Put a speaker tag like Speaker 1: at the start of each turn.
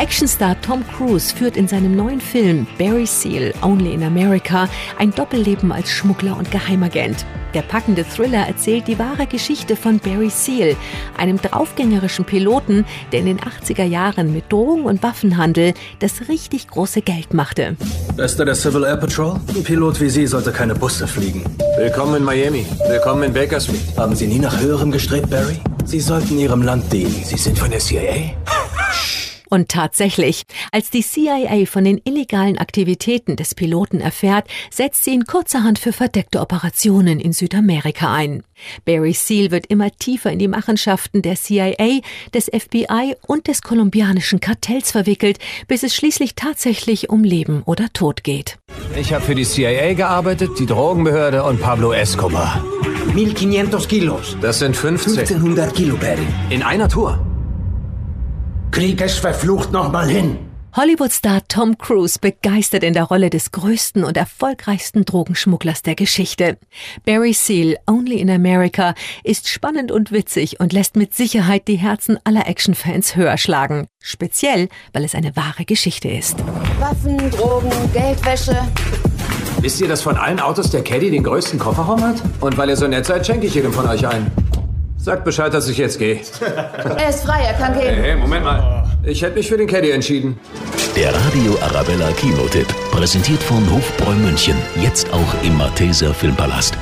Speaker 1: Actionstar Tom Cruise führt in seinem neuen Film Barry Seal Only in America ein Doppelleben als Schmuggler und Geheimagent. Der packende Thriller erzählt die wahre Geschichte von Barry Seal, einem draufgängerischen Piloten, der in den 80er Jahren mit Drogen- und Waffenhandel das richtig große Geld machte.
Speaker 2: Bester der Civil Air Patrol? Ein Pilot wie Sie sollte keine Busse fliegen.
Speaker 3: Willkommen in Miami. Willkommen in Baker Street.
Speaker 2: Haben Sie nie nach Höherem gestrebt, Barry? Sie sollten Ihrem Land dienen. Sie sind von der CIA?
Speaker 1: Und tatsächlich, als die CIA von den illegalen Aktivitäten des Piloten erfährt, setzt sie ihn kurzerhand für verdeckte Operationen in Südamerika ein. Barry Seal wird immer tiefer in die Machenschaften der CIA, des FBI und des kolumbianischen Kartells verwickelt, bis es schließlich tatsächlich um Leben oder Tod geht.
Speaker 3: Ich habe für die CIA gearbeitet, die Drogenbehörde und Pablo Escobar.
Speaker 4: 1500 Kilos.
Speaker 3: Das sind 15.
Speaker 4: 1500 Kilo, Barry.
Speaker 3: In einer Tour.
Speaker 4: Krieg es verflucht nochmal hin.
Speaker 1: Hollywood-Star Tom Cruise begeistert in der Rolle des größten und erfolgreichsten Drogenschmugglers der Geschichte. Barry Seal, Only in America, ist spannend und witzig und lässt mit Sicherheit die Herzen aller Actionfans höher schlagen. Speziell, weil es eine wahre Geschichte ist.
Speaker 5: Waffen, Drogen, Geldwäsche.
Speaker 3: Wisst ihr, dass von allen Autos der Caddy den größten Kofferraum hat? Und weil ihr so nett seid, schenke ich jedem von euch einen. Sagt Bescheid, dass ich jetzt gehe.
Speaker 5: Er ist frei, er kann gehen.
Speaker 3: Hey, Moment mal. Ich hätte mich für den Caddy entschieden.
Speaker 6: Der Radio Arabella Kinotipp, präsentiert von Hofbräu München. Jetzt auch im Malteser Filmpalast.